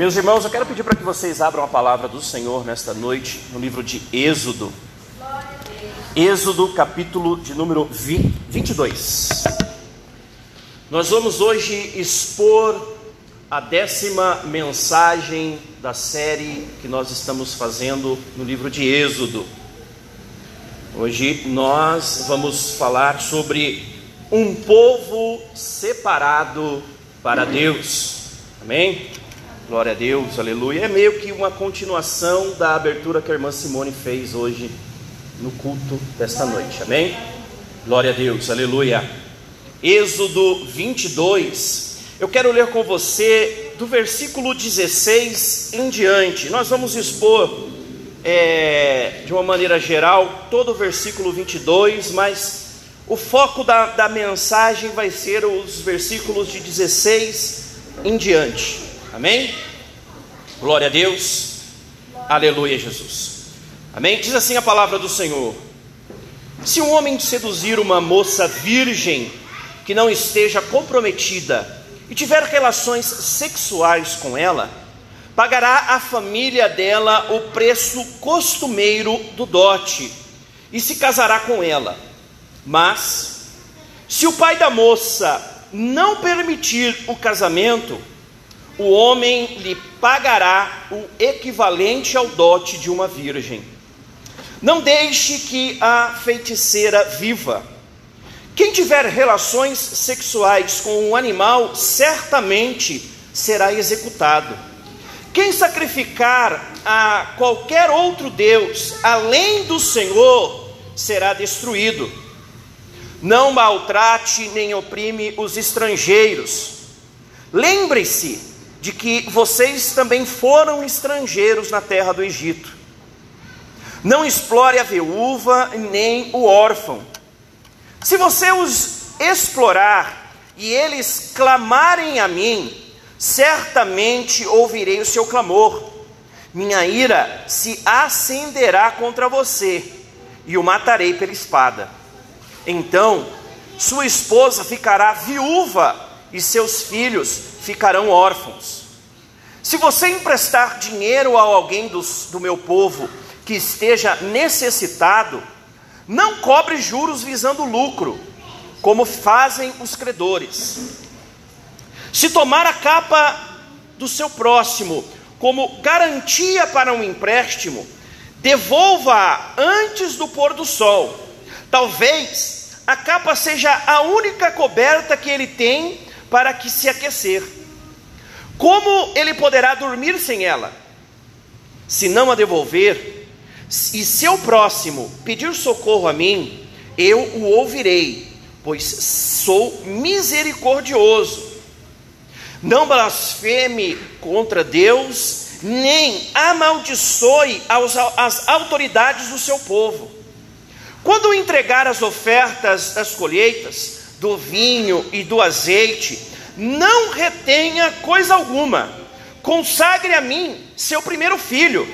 Meus irmãos, eu quero pedir para que vocês abram a palavra do Senhor nesta noite, no livro de Êxodo. Êxodo, capítulo de número 22. Nós vamos hoje expor a décima mensagem da série que nós estamos fazendo no livro de Êxodo. Hoje nós vamos falar sobre um povo separado para Deus. Amém? Glória a Deus, aleluia. É meio que uma continuação da abertura que a irmã Simone fez hoje no culto desta noite. Amém? Glória a Deus, aleluia. Êxodo 22. Eu quero ler com você do versículo 16 em diante. Nós vamos expor é, de uma maneira geral todo o versículo 22, mas o foco da, da mensagem vai ser os versículos de 16 em diante. Amém? Glória a Deus. Aleluia, Jesus. Amém? Diz assim a palavra do Senhor: Se um homem seduzir uma moça virgem que não esteja comprometida e tiver relações sexuais com ela, pagará à família dela o preço costumeiro do dote e se casará com ela. Mas, se o pai da moça não permitir o casamento, o homem lhe pagará o equivalente ao dote de uma virgem. Não deixe que a feiticeira viva. Quem tiver relações sexuais com um animal, certamente será executado. Quem sacrificar a qualquer outro Deus além do Senhor, será destruído. Não maltrate nem oprime os estrangeiros. Lembre-se de que vocês também foram estrangeiros na terra do Egito. Não explore a viúva nem o órfão. Se você os explorar e eles clamarem a mim, certamente ouvirei o seu clamor. Minha ira se acenderá contra você e o matarei pela espada. Então, sua esposa ficará viúva e seus filhos ficarão órfãos. Se você emprestar dinheiro a alguém dos, do meu povo que esteja necessitado, não cobre juros visando lucro, como fazem os credores. Se tomar a capa do seu próximo como garantia para um empréstimo, devolva-a antes do pôr do sol. Talvez a capa seja a única coberta que ele tem para que se aquecer. Como ele poderá dormir sem ela? Se não a devolver, e seu próximo pedir socorro a mim, eu o ouvirei, pois sou misericordioso. Não blasfeme contra Deus, nem amaldiçoe as autoridades do seu povo. Quando entregar as ofertas das colheitas, do vinho e do azeite, não retenha coisa alguma. Consagre a mim seu primeiro filho.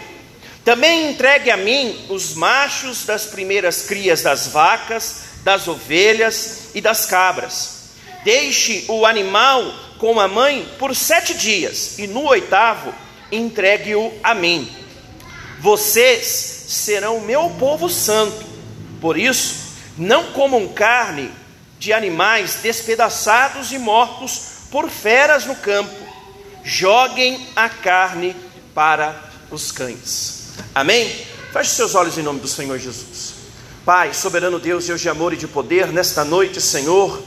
Também entregue a mim os machos das primeiras crias das vacas, das ovelhas e das cabras. Deixe o animal com a mãe por sete dias, e no oitavo entregue-o a mim. Vocês serão meu povo santo, por isso, não comam carne de animais despedaçados e mortos por feras no campo, joguem a carne para os cães. Amém? Feche seus olhos em nome do Senhor Jesus. Pai, soberano Deus, Deus de amor e de poder, nesta noite, Senhor,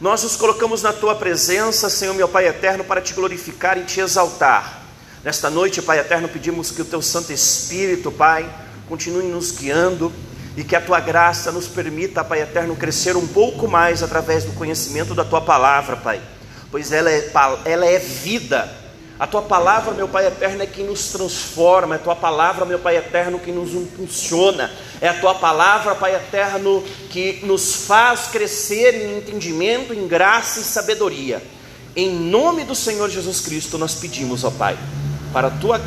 nós nos colocamos na tua presença, Senhor, meu Pai eterno, para te glorificar e te exaltar. Nesta noite, Pai eterno, pedimos que o teu Santo Espírito, Pai, continue nos guiando e que a tua graça nos permita, Pai eterno, crescer um pouco mais através do conhecimento da tua palavra, Pai, pois ela é, ela é vida. A tua palavra, meu Pai eterno, é quem nos transforma, é a tua palavra, meu Pai eterno, que nos impulsiona, é a tua palavra, Pai eterno, que nos faz crescer em entendimento, em graça e sabedoria. Em nome do Senhor Jesus Cristo, nós pedimos, ó Pai, para a tua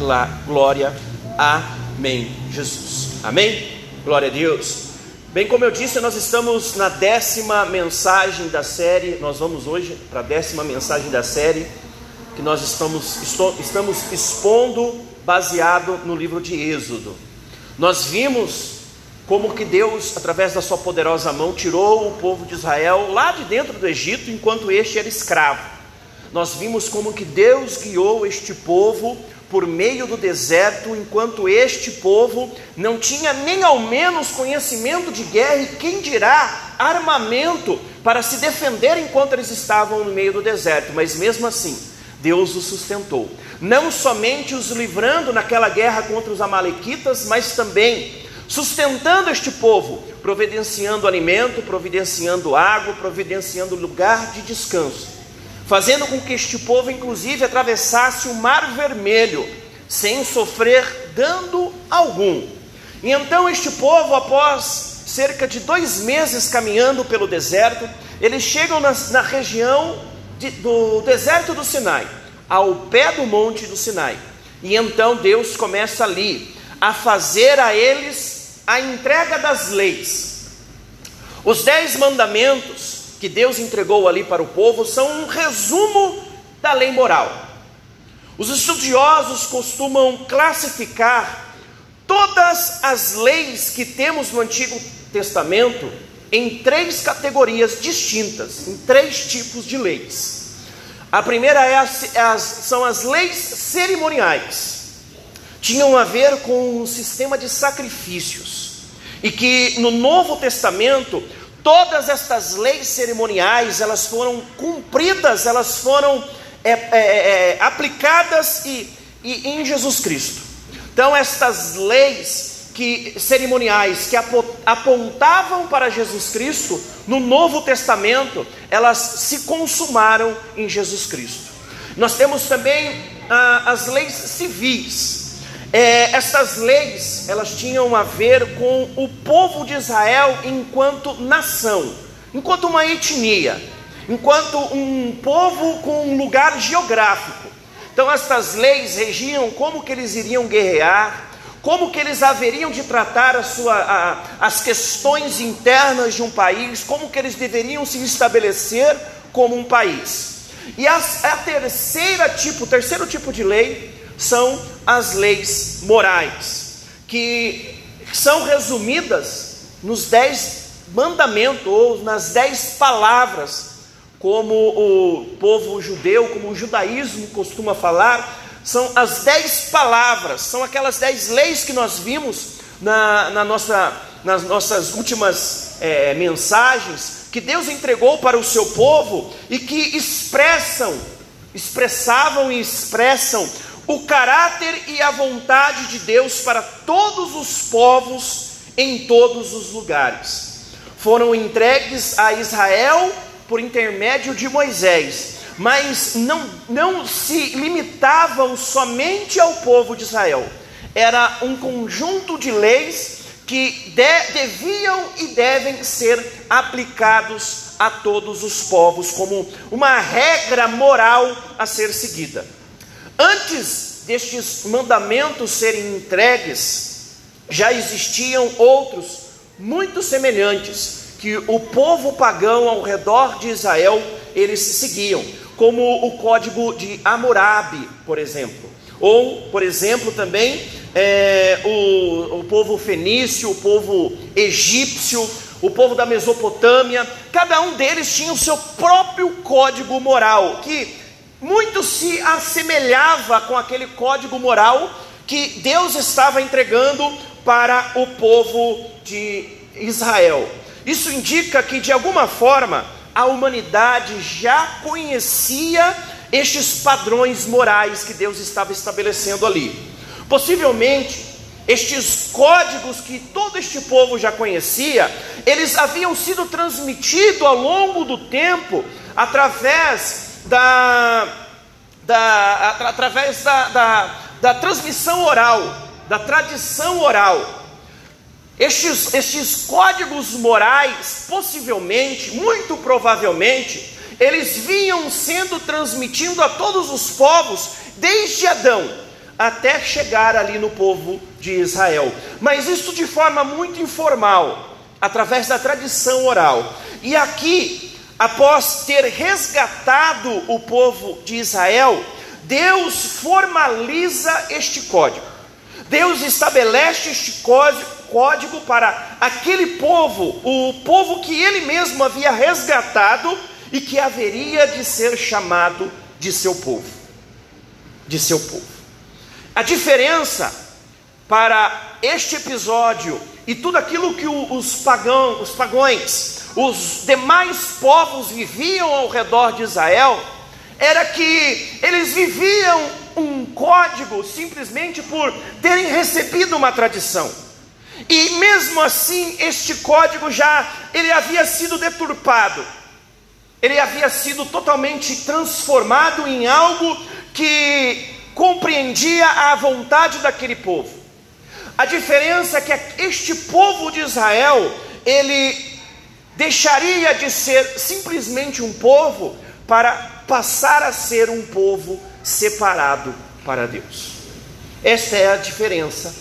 glória. Amém, Jesus. Amém? Glória a Deus. Bem, como eu disse, nós estamos na décima mensagem da série. Nós vamos hoje para a décima mensagem da série. que nós estamos, estamos expondo baseado no livro de Êxodo. Nós vimos como que Deus, através da sua poderosa mão, tirou o povo de Israel lá de dentro do Egito, enquanto este era escravo. Nós vimos como que Deus guiou este povo por meio do deserto, enquanto este povo não tinha nem ao menos conhecimento de guerra e quem dirá armamento para se defender enquanto eles estavam no meio do deserto, mas mesmo assim, Deus os sustentou, não somente os livrando naquela guerra contra os Amalequitas, mas também sustentando este povo, providenciando alimento, providenciando água, providenciando lugar de descanso fazendo com que este povo, inclusive, atravessasse o Mar Vermelho sem sofrer dano algum. E então este povo, após cerca de dois meses caminhando pelo deserto, eles chegam na, na região de, do deserto do Sinai, ao pé do monte do Sinai. E então Deus começa ali a fazer a eles a entrega das leis. Os dez mandamentos que Deus entregou ali para o povo são um resumo da lei moral. Os estudiosos costumam classificar todas as leis que temos no Antigo Testamento em três categorias distintas, em três tipos de leis. A primeira é as, é as, são as leis cerimoniais. Tinham a ver com um sistema de sacrifícios. E que no Novo Testamento Todas estas leis cerimoniais, elas foram cumpridas, elas foram é, é, é, aplicadas e, e, em Jesus Cristo. Então, estas leis que cerimoniais que apontavam para Jesus Cristo no Novo Testamento, elas se consumaram em Jesus Cristo. Nós temos também ah, as leis civis, é, essas leis, elas tinham a ver com o povo de Israel enquanto nação, enquanto uma etnia, enquanto um povo com um lugar geográfico. Então estas leis regiam como que eles iriam guerrear, como que eles haveriam de tratar a sua, a, as questões internas de um país, como que eles deveriam se estabelecer como um país. E a terceira tipo, o terceiro tipo de lei são as leis morais, que são resumidas nos dez mandamentos ou nas dez palavras, como o povo judeu, como o judaísmo costuma falar, são as dez palavras, são aquelas dez leis que nós vimos na, na nossa, nas nossas últimas é, mensagens, que Deus entregou para o seu povo e que expressam, expressavam e expressam o caráter e a vontade de Deus para todos os povos em todos os lugares. Foram entregues a Israel por intermédio de Moisés, mas não, não se limitavam somente ao povo de Israel. Era um conjunto de leis que de, deviam e devem ser aplicados a todos os povos, como uma regra moral a ser seguida. Antes destes mandamentos serem entregues, já existiam outros muito semelhantes que o povo pagão ao redor de Israel eles seguiam, como o código de Hammurabi, por exemplo, ou, por exemplo, também é, o, o povo fenício, o povo egípcio, o povo da Mesopotâmia, cada um deles tinha o seu próprio código moral, que muito se assemelhava com aquele código moral que Deus estava entregando para o povo de Israel. Isso indica que, de alguma forma, a humanidade já conhecia estes padrões morais que Deus estava estabelecendo ali. Possivelmente, estes códigos que todo este povo já conhecia, eles haviam sido transmitidos ao longo do tempo através da, da através da, da, da transmissão oral, da tradição oral. Estes, estes códigos morais, possivelmente, muito provavelmente, eles vinham sendo transmitindo a todos os povos desde Adão até chegar ali no povo de Israel. Mas isso de forma muito informal, através da tradição oral. E aqui após ter resgatado o povo de Israel, Deus formaliza este código. Deus estabelece este código para aquele povo, o povo que ele mesmo havia resgatado e que haveria de ser chamado de seu povo. De seu povo. A diferença para este episódio e tudo aquilo que os pagãos, os pagões, os demais povos viviam ao redor de Israel, era que eles viviam um código simplesmente por terem recebido uma tradição. E mesmo assim, este código já ele havia sido deturpado. Ele havia sido totalmente transformado em algo que compreendia a vontade daquele povo. A diferença é que este povo de Israel, ele deixaria de ser simplesmente um povo para passar a ser um povo separado para Deus. Esta é a diferença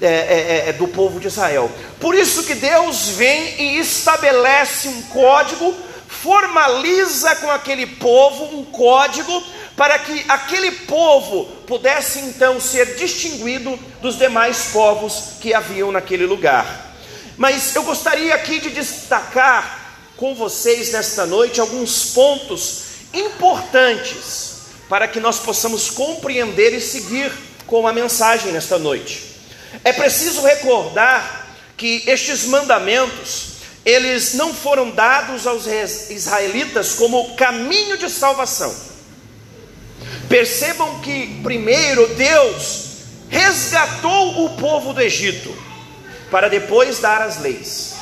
é, é, é, é, do povo de Israel. Por isso que Deus vem e estabelece um código, formaliza com aquele povo um código para que aquele povo pudesse então ser distinguido dos demais povos que haviam naquele lugar. Mas eu gostaria aqui de destacar com vocês nesta noite alguns pontos importantes para que nós possamos compreender e seguir com a mensagem nesta noite. É preciso recordar que estes mandamentos eles não foram dados aos israelitas como caminho de salvação Percebam que, primeiro, Deus resgatou o povo do Egito, para depois dar as leis.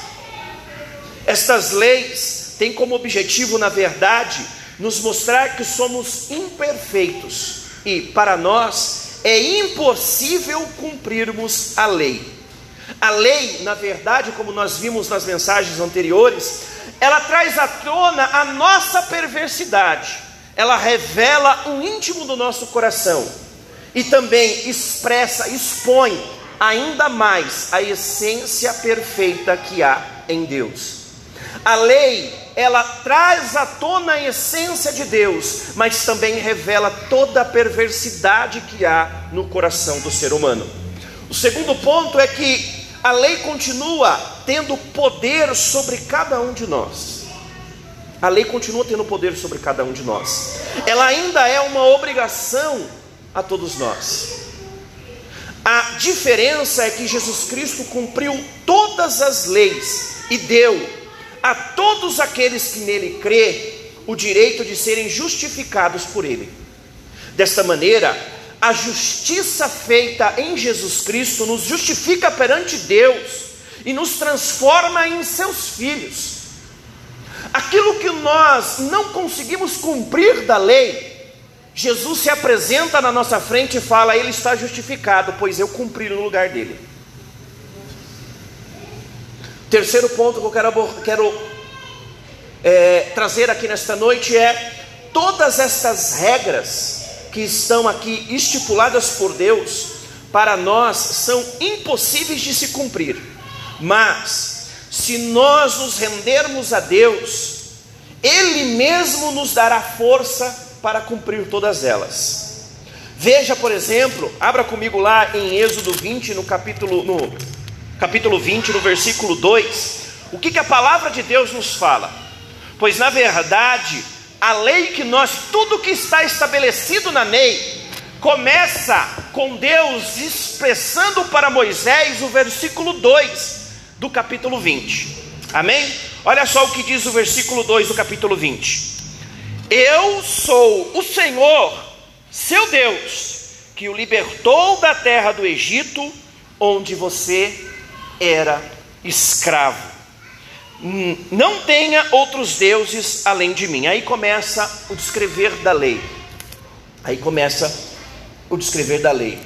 Estas leis têm como objetivo, na verdade, nos mostrar que somos imperfeitos e, para nós, é impossível cumprirmos a lei. A lei, na verdade, como nós vimos nas mensagens anteriores, ela traz à tona a nossa perversidade ela revela o íntimo do nosso coração e também expressa, expõe ainda mais a essência perfeita que há em Deus. A lei, ela traz à tona a essência de Deus, mas também revela toda a perversidade que há no coração do ser humano. O segundo ponto é que a lei continua tendo poder sobre cada um de nós. A lei continua tendo poder sobre cada um de nós. Ela ainda é uma obrigação a todos nós. A diferença é que Jesus Cristo cumpriu todas as leis e deu a todos aqueles que nele crê o direito de serem justificados por ele. Desta maneira, a justiça feita em Jesus Cristo nos justifica perante Deus e nos transforma em seus filhos. Aquilo que nós não conseguimos cumprir da lei, Jesus se apresenta na nossa frente e fala: Ele está justificado, pois eu cumpri no lugar dele. Terceiro ponto que eu quero, quero é, trazer aqui nesta noite é: todas estas regras que estão aqui estipuladas por Deus, para nós são impossíveis de se cumprir, mas se nós nos rendermos a Deus, Ele mesmo nos dará força para cumprir todas elas. Veja, por exemplo, abra comigo lá em Êxodo 20, no capítulo, no capítulo 20, no versículo 2, o que, que a palavra de Deus nos fala? Pois na verdade, a lei que nós, tudo que está estabelecido na lei, começa com Deus expressando para Moisés o versículo 2, do capítulo 20. Amém? Olha só o que diz o versículo 2 do capítulo 20. Eu sou o Senhor, seu Deus, que o libertou da terra do Egito, onde você era escravo. Hum, não tenha outros deuses além de mim. Aí começa o descrever da lei. Aí começa o descrever da lei.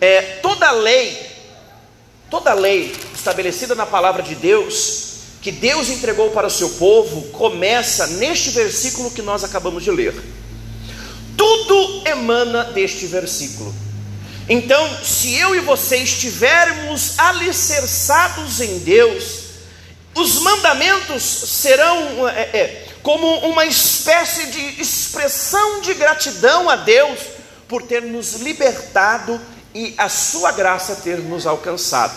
É, toda lei, toda lei estabelecida na palavra de Deus, que Deus entregou para o seu povo, começa neste versículo que nós acabamos de ler. Tudo emana deste versículo. Então, se eu e você estivermos alicerçados em Deus, os mandamentos serão é, é, como uma espécie de expressão de gratidão a Deus por ter nos libertado e a sua graça ter nos alcançado.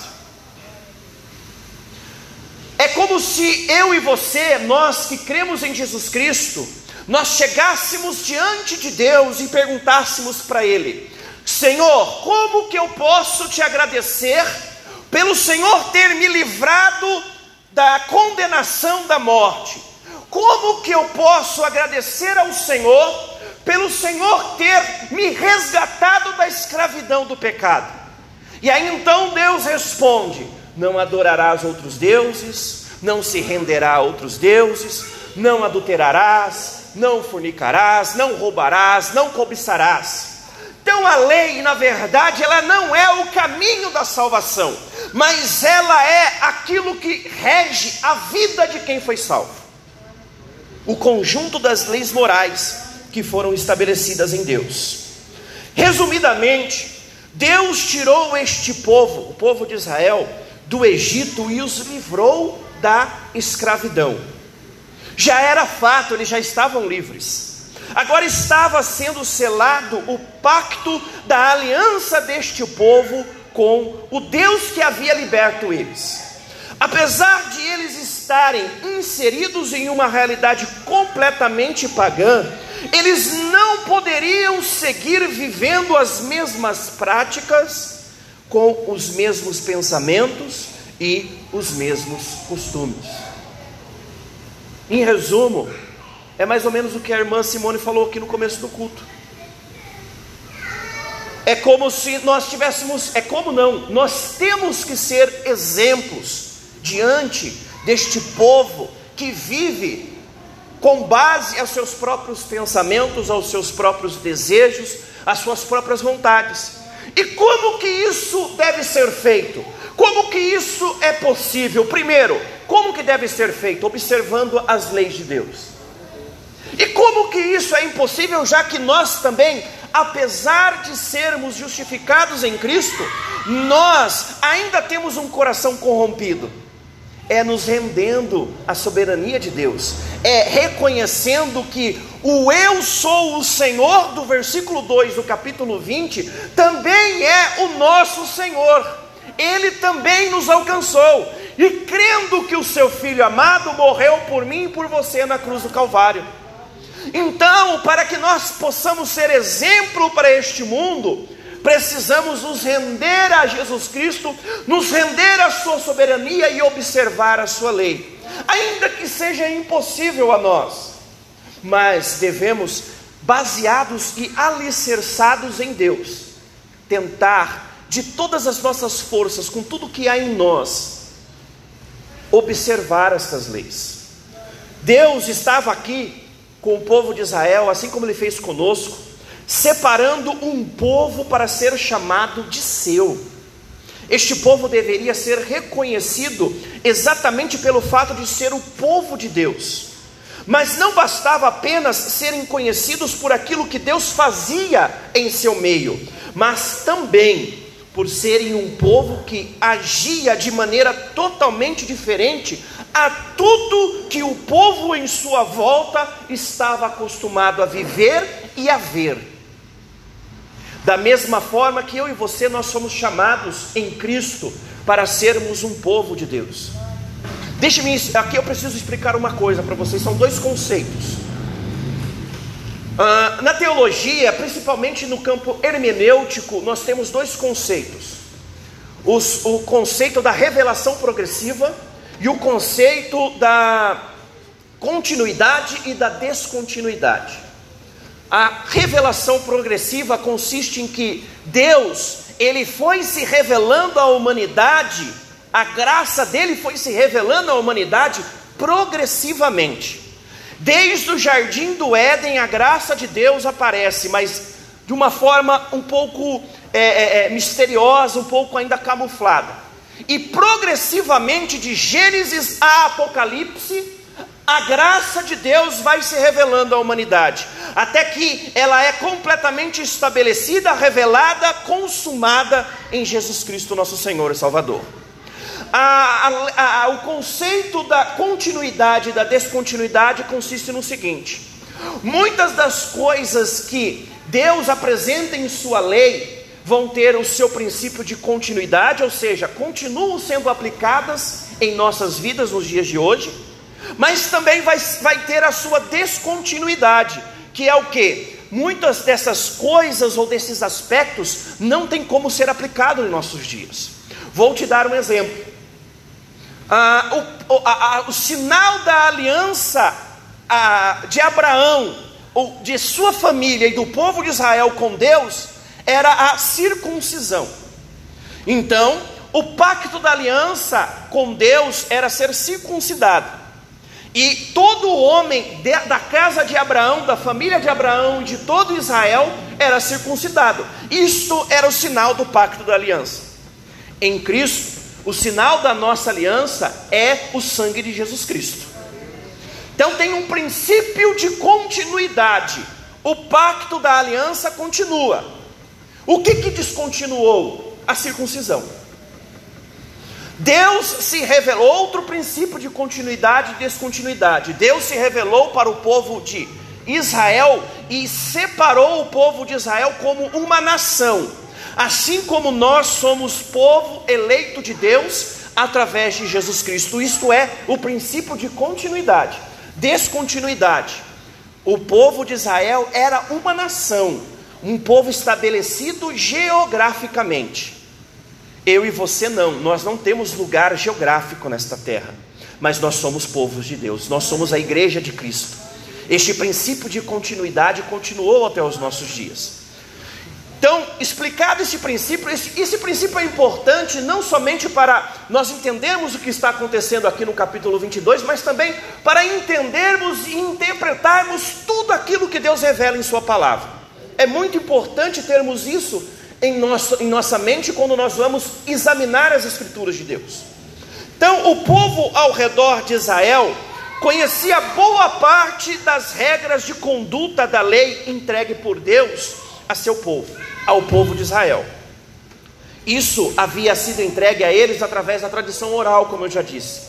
É como se eu e você, nós que cremos em Jesus Cristo, nós chegássemos diante de Deus e perguntássemos para Ele: Senhor, como que eu posso te agradecer pelo Senhor ter me livrado da condenação da morte? Como que eu posso agradecer ao Senhor pelo Senhor ter me resgatado da escravidão do pecado. E aí então Deus responde: Não adorarás outros deuses, não se renderá a outros deuses, não adulterarás, não fornicarás, não roubarás, não cobiçarás. Então a lei, na verdade, ela não é o caminho da salvação, mas ela é aquilo que rege a vida de quem foi salvo. O conjunto das leis morais que foram estabelecidas em Deus. Resumidamente, Deus tirou este povo, o povo de Israel, do Egito e os livrou da escravidão. Já era fato, eles já estavam livres. Agora estava sendo selado o pacto da aliança deste povo com o Deus que havia liberto eles. Apesar de eles estarem inseridos em uma realidade completamente pagã, eles não poderiam seguir vivendo as mesmas práticas, com os mesmos pensamentos e os mesmos costumes. Em resumo, é mais ou menos o que a irmã Simone falou aqui no começo do culto. É como se nós tivéssemos, é como não, nós temos que ser exemplos diante deste povo que vive com base aos seus próprios pensamentos, aos seus próprios desejos, às suas próprias vontades. E como que isso deve ser feito? Como que isso é possível? Primeiro, como que deve ser feito? Observando as leis de Deus. E como que isso é impossível, já que nós também, apesar de sermos justificados em Cristo, nós ainda temos um coração corrompido? É nos rendendo à soberania de Deus, é reconhecendo que o eu sou o Senhor do versículo 2 do capítulo 20 também é o nosso Senhor, ele também nos alcançou, e crendo que o seu filho amado morreu por mim e por você na cruz do Calvário. Então, para que nós possamos ser exemplo para este mundo, precisamos nos render a Jesus Cristo, nos render à Sua soberania e observar a Sua lei, ainda que seja impossível a nós, mas devemos, baseados e alicerçados em Deus, tentar de todas as nossas forças, com tudo que há em nós, observar estas leis. Deus estava aqui com o povo de Israel, assim como Ele fez conosco, separando um povo para ser chamado de seu. Este povo deveria ser reconhecido exatamente pelo fato de ser o povo de Deus. Mas não bastava apenas serem conhecidos por aquilo que Deus fazia em seu meio, mas também por serem um povo que agia de maneira totalmente diferente a tudo que o povo em sua volta estava acostumado a viver e a ver. Da mesma forma que eu e você nós somos chamados em Cristo para sermos um povo de Deus. Deixe-me, aqui eu preciso explicar uma coisa para vocês, são dois conceitos. Uh, na teologia, principalmente no campo hermenêutico, nós temos dois conceitos: Os, o conceito da revelação progressiva e o conceito da continuidade e da descontinuidade. A revelação progressiva consiste em que Deus, ele foi se revelando à humanidade, a graça dele foi se revelando à humanidade progressivamente. Desde o jardim do Éden, a graça de Deus aparece, mas de uma forma um pouco é, é, é misteriosa, um pouco ainda camuflada. E progressivamente, de Gênesis a Apocalipse, a graça de Deus vai se revelando à humanidade, até que ela é completamente estabelecida, revelada, consumada em Jesus Cristo, nosso Senhor e Salvador. A, a, a, o conceito da continuidade e da descontinuidade consiste no seguinte: muitas das coisas que Deus apresenta em sua lei vão ter o seu princípio de continuidade, ou seja, continuam sendo aplicadas em nossas vidas nos dias de hoje, mas também vai, vai ter a sua descontinuidade, que é o que? Muitas dessas coisas ou desses aspectos não tem como ser aplicado em nossos dias. Vou te dar um exemplo. Ah, o, o, a, o, sinal da aliança ah, de Abraão, ou de sua família e do povo de Israel com Deus, era a circuncisão. Então, o pacto da aliança com Deus era ser circuncidado. E todo homem de, da casa de Abraão, da família de Abraão de todo Israel era circuncidado. Isto era o sinal do pacto da aliança. Em Cristo, o sinal da nossa aliança é o sangue de Jesus Cristo. Então tem um princípio de continuidade. O pacto da aliança continua. O que, que descontinuou? A circuncisão. Deus se revelou, outro princípio de continuidade e descontinuidade. Deus se revelou para o povo de Israel e separou o povo de Israel como uma nação, assim como nós somos povo eleito de Deus através de Jesus Cristo. Isto é o princípio de continuidade, descontinuidade. O povo de Israel era uma nação, um povo estabelecido geograficamente. Eu e você não, nós não temos lugar geográfico nesta terra, mas nós somos povos de Deus, nós somos a igreja de Cristo. Este princípio de continuidade continuou até os nossos dias. Então, explicado esse princípio, esse, esse, princípio é importante não somente para nós entendermos o que está acontecendo aqui no capítulo 22, mas também para entendermos e interpretarmos tudo aquilo que Deus revela em Sua palavra. É muito importante termos isso em, nosso, em nossa mente quando nós vamos examinar as Escrituras de Deus. Então, o povo ao redor de Israel conhecia boa parte das regras de conduta da lei entregue por Deus a seu povo, ao povo de Israel. Isso havia sido entregue a eles através da tradição oral, como eu já disse.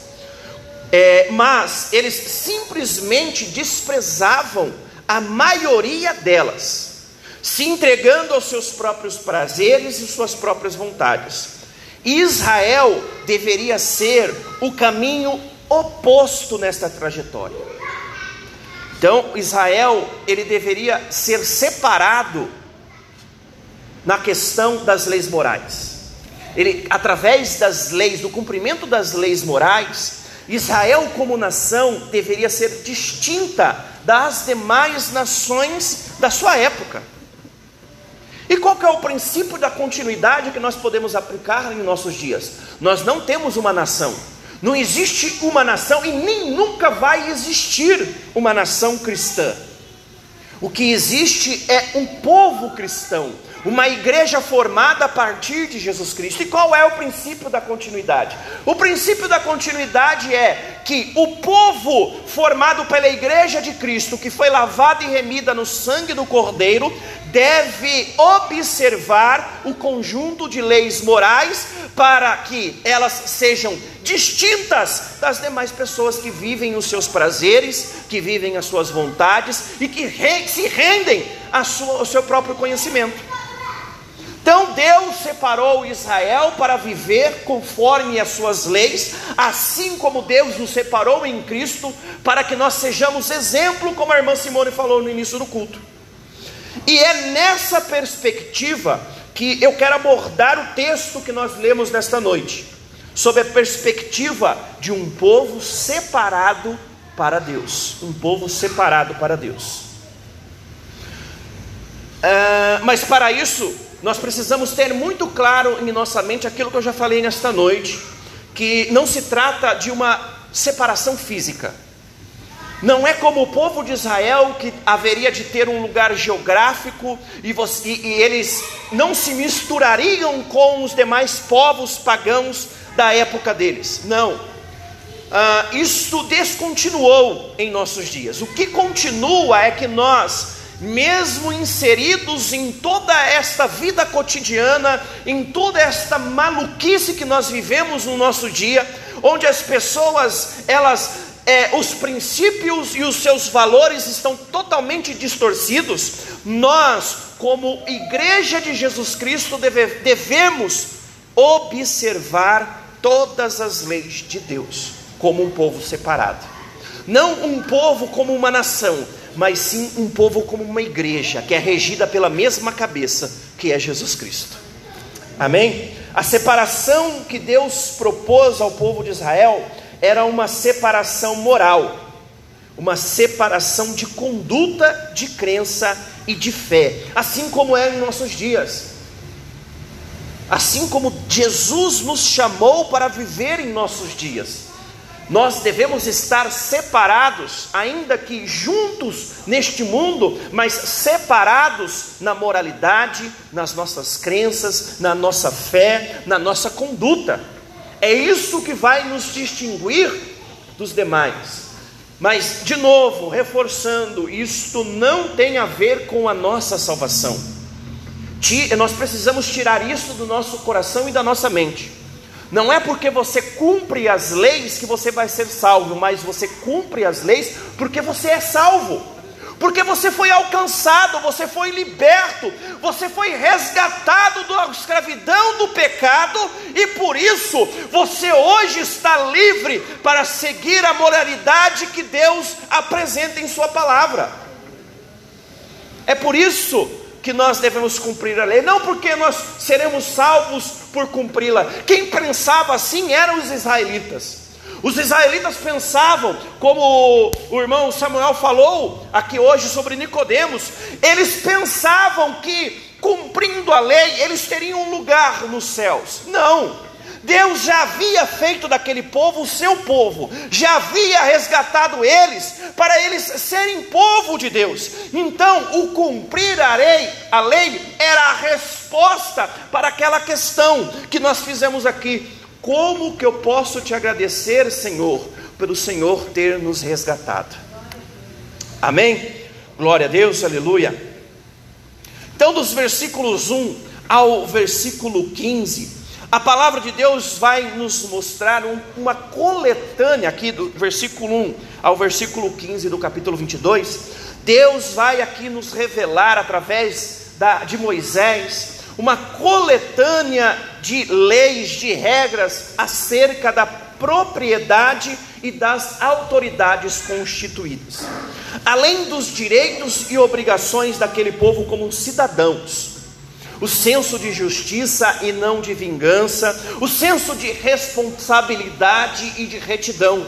É, mas eles simplesmente desprezavam a maioria delas se entregando aos seus próprios prazeres e suas próprias vontades. Israel deveria ser o caminho oposto nesta trajetória. Então, Israel, ele deveria ser separado na questão das leis morais. Ele, através das leis, do cumprimento das leis morais, Israel como nação deveria ser distinta das demais nações da sua época. E qual é o princípio da continuidade que nós podemos aplicar em nossos dias? Nós não temos uma nação. Não existe uma nação e nem nunca vai existir uma nação cristã. O que existe é um povo cristão, uma igreja formada a partir de Jesus Cristo. E qual é o princípio da continuidade? O princípio da continuidade é que o povo formado pela igreja de Cristo, que foi lavado e remida no sangue do Cordeiro, deve observar o conjunto de leis morais para que elas sejam distintas das demais pessoas que vivem os seus prazeres, que vivem as suas vontades e que se rendem ao seu próprio conhecimento. Então Deus separou Israel para viver conforme as suas leis, assim como Deus nos separou em Cristo para que nós sejamos exemplo, como a irmã Simone falou no início do culto. E é nessa perspectiva que eu quero abordar o texto que nós lemos nesta noite, sob a perspectiva de um povo separado para Deus, um povo separado para Deus. Uh, mas para isso, nós precisamos ter muito claro em nossa mente aquilo que eu já falei nesta noite, que não se trata de uma separação física. Não é como o povo de Israel que haveria de ter um lugar geográfico e, você, e, e eles não se misturariam com os demais povos pagãos da época deles. Não. Ah, isso descontinuou em nossos dias. O que continua é que nós, mesmo inseridos em toda esta vida cotidiana, em toda esta maluquice que nós vivemos no nosso dia, onde as pessoas elas é, os princípios e os seus valores estão totalmente distorcidos, nós, como igreja de Jesus Cristo, deve, devemos observar todas as leis de Deus, como um povo separado. Não um povo como uma nação, mas sim um povo como uma igreja, que é regida pela mesma cabeça, que é Jesus Cristo. Amém? A separação que Deus propôs ao povo de Israel era uma separação moral uma separação de conduta, de crença e de fé, assim como é em nossos dias. Assim como Jesus nos chamou para viver em nossos dias, nós devemos estar separados, ainda que juntos neste mundo, mas separados na moralidade, nas nossas crenças, na nossa fé, na nossa conduta. É isso que vai nos distinguir dos demais. Mas, de novo, reforçando, isto não tem a ver com a nossa salvação. Nós precisamos tirar isso do nosso coração e da nossa mente. Não é porque você cumpre as leis que você vai ser salvo, mas você cumpre as leis porque você é salvo porque você foi alcançado, você foi liberto, você foi resgatado da escravidão do pecado, e por isso você hoje está livre para seguir a moralidade que Deus apresenta em Sua palavra. É por isso que nós devemos cumprir a lei, não porque nós seremos salvos por cumpri-la. Quem pensava assim eram os israelitas. Os israelitas pensavam, como o irmão Samuel falou aqui hoje sobre Nicodemos, eles pensavam que cumprindo a lei eles teriam um lugar nos céus. Não. Deus já havia feito daquele povo o seu povo, já havia resgatado eles para eles serem povo de Deus. Então, o cumprir a lei, a lei era a resposta para aquela questão que nós fizemos aqui como que eu posso te agradecer, Senhor, pelo Senhor ter nos resgatado? Amém? Glória a Deus, aleluia. Então, dos versículos 1 ao versículo 15, a palavra de Deus vai nos mostrar um, uma coletânea aqui do versículo 1 ao versículo 15 do capítulo 22. Deus vai aqui nos revelar através da, de Moisés uma coletânea de leis, de regras acerca da propriedade e das autoridades constituídas, além dos direitos e obrigações daquele povo como cidadãos. O senso de justiça e não de vingança, o senso de responsabilidade e de retidão.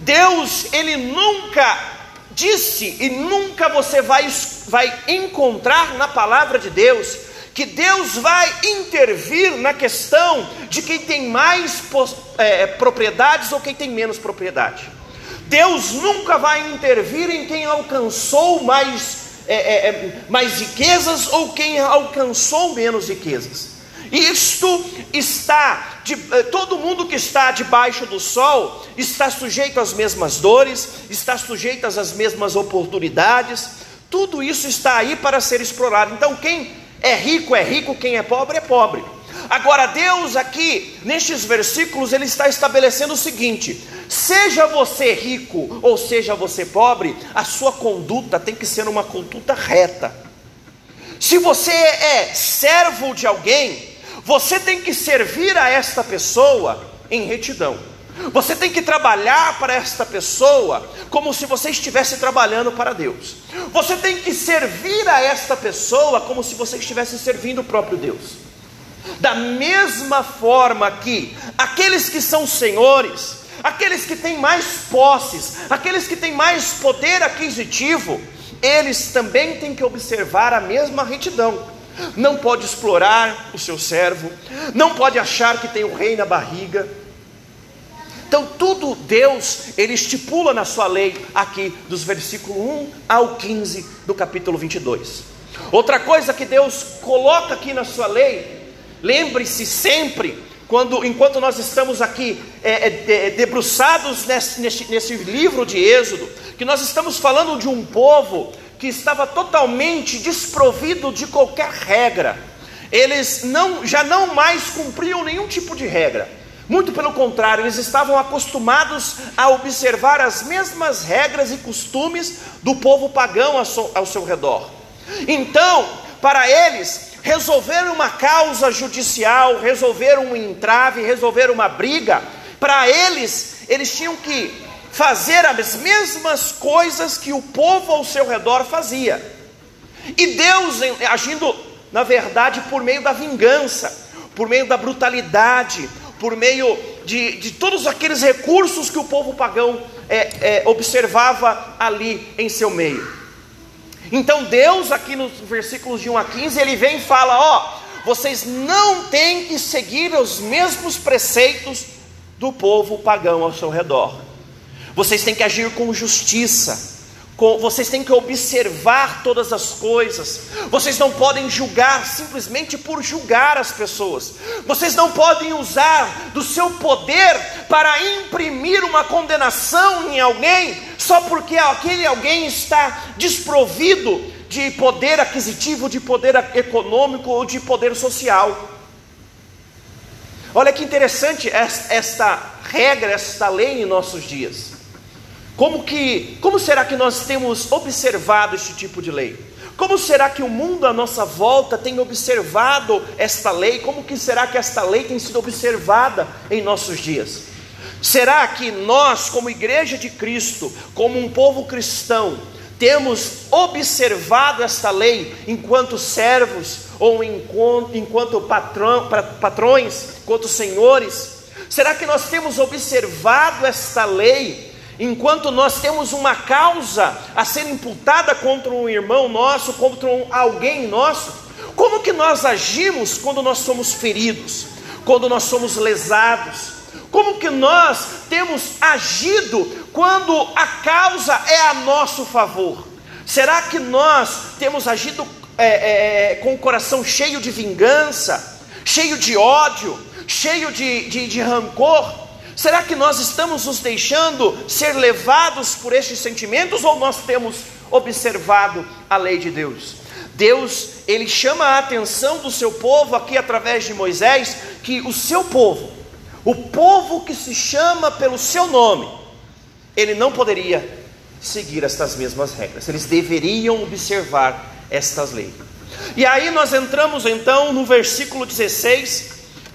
Deus, Ele nunca disse e nunca você vai, vai encontrar na palavra de Deus que Deus vai intervir na questão de quem tem mais é, propriedades ou quem tem menos propriedade. Deus nunca vai intervir em quem alcançou mais, é, é, é mais riquezas ou quem alcançou menos riquezas. Isto está, de, é, todo mundo que está debaixo do sol está sujeito às mesmas dores, está sujeito às mesmas oportunidades, tudo isso está aí para ser explorado. Então, quem é rico, é rico, quem é pobre, é pobre. Agora, Deus aqui, nestes versículos, Ele está estabelecendo o seguinte: seja você rico ou seja você pobre, a sua conduta tem que ser uma conduta reta. Se você é servo de alguém, você tem que servir a esta pessoa em retidão. Você tem que trabalhar para esta pessoa como se você estivesse trabalhando para Deus. Você tem que servir a esta pessoa como se você estivesse servindo o próprio Deus. Da mesma forma que aqueles que são senhores, aqueles que têm mais posses, aqueles que têm mais poder aquisitivo, eles também têm que observar a mesma retidão. Não pode explorar o seu servo, não pode achar que tem o rei na barriga então, tudo Deus, Ele estipula na sua lei, aqui, dos versículos 1 ao 15 do capítulo 22. Outra coisa que Deus coloca aqui na sua lei, lembre-se sempre, quando, enquanto nós estamos aqui é, é, debruçados nesse, nesse, nesse livro de Êxodo, que nós estamos falando de um povo que estava totalmente desprovido de qualquer regra. Eles não, já não mais cumpriam nenhum tipo de regra. Muito pelo contrário, eles estavam acostumados a observar as mesmas regras e costumes do povo pagão ao seu redor. Então, para eles resolver uma causa judicial, resolver um entrave, resolver uma briga, para eles, eles tinham que fazer as mesmas coisas que o povo ao seu redor fazia. E Deus agindo, na verdade, por meio da vingança, por meio da brutalidade, por meio de, de todos aqueles recursos que o povo pagão é, é, observava ali em seu meio. Então Deus, aqui nos versículos de 1 a 15, ele vem e fala: Ó, vocês não têm que seguir os mesmos preceitos do povo pagão ao seu redor. Vocês têm que agir com justiça. Vocês têm que observar todas as coisas. Vocês não podem julgar simplesmente por julgar as pessoas. Vocês não podem usar do seu poder para imprimir uma condenação em alguém só porque aquele alguém está desprovido de poder aquisitivo, de poder econômico ou de poder social. Olha que interessante esta regra, esta lei em nossos dias. Como que, como será que nós temos observado este tipo de lei? Como será que o mundo à nossa volta tem observado esta lei? Como que será que esta lei tem sido observada em nossos dias? Será que nós, como igreja de Cristo, como um povo cristão, temos observado esta lei enquanto servos ou enquanto, enquanto patrão, patrões, enquanto senhores? Será que nós temos observado esta lei Enquanto nós temos uma causa a ser imputada contra um irmão nosso, contra um, alguém nosso, como que nós agimos quando nós somos feridos, quando nós somos lesados? Como que nós temos agido quando a causa é a nosso favor? Será que nós temos agido é, é, é com o coração cheio de vingança, cheio de ódio, cheio de, de, de rancor? Será que nós estamos nos deixando ser levados por estes sentimentos ou nós temos observado a lei de Deus? Deus, ele chama a atenção do seu povo aqui através de Moisés, que o seu povo, o povo que se chama pelo seu nome, ele não poderia seguir estas mesmas regras. Eles deveriam observar estas leis. E aí nós entramos então no versículo 16,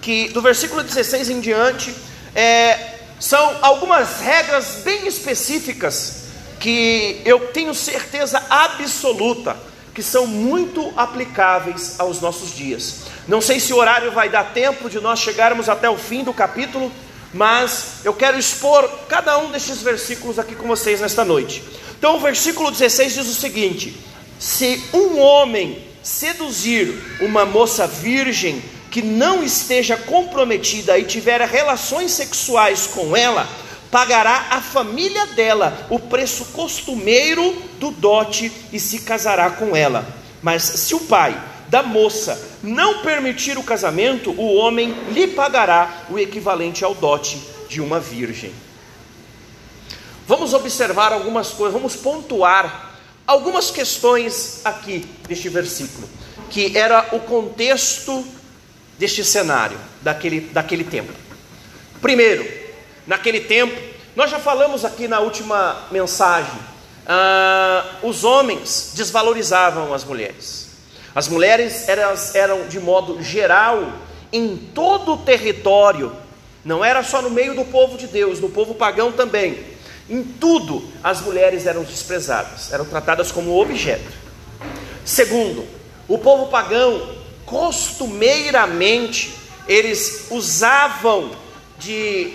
que do versículo 16 em diante, é, são algumas regras bem específicas que eu tenho certeza absoluta que são muito aplicáveis aos nossos dias. Não sei se o horário vai dar tempo de nós chegarmos até o fim do capítulo, mas eu quero expor cada um destes versículos aqui com vocês nesta noite. Então, o versículo 16 diz o seguinte: Se um homem seduzir uma moça virgem que não esteja comprometida e tiver relações sexuais com ela, pagará a família dela o preço costumeiro do dote e se casará com ela. Mas se o pai da moça não permitir o casamento, o homem lhe pagará o equivalente ao dote de uma virgem. Vamos observar algumas coisas, vamos pontuar algumas questões aqui deste versículo, que era o contexto deste cenário, daquele, daquele tempo. Primeiro, naquele tempo, nós já falamos aqui na última mensagem, ah, os homens desvalorizavam as mulheres. As mulheres eram, eram, de modo geral, em todo o território, não era só no meio do povo de Deus, no povo pagão também. Em tudo, as mulheres eram desprezadas, eram tratadas como objeto. Segundo, o povo pagão costumeiramente eles usavam de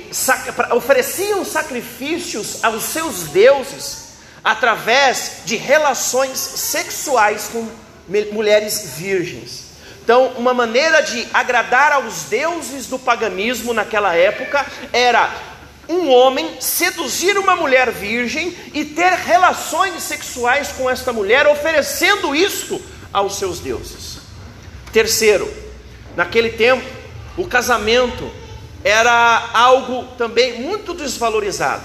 ofereciam sacrifícios aos seus deuses através de relações sexuais com mulheres virgens. Então, uma maneira de agradar aos deuses do paganismo naquela época era um homem seduzir uma mulher virgem e ter relações sexuais com esta mulher, oferecendo isto aos seus deuses. Terceiro, naquele tempo, o casamento era algo também muito desvalorizado.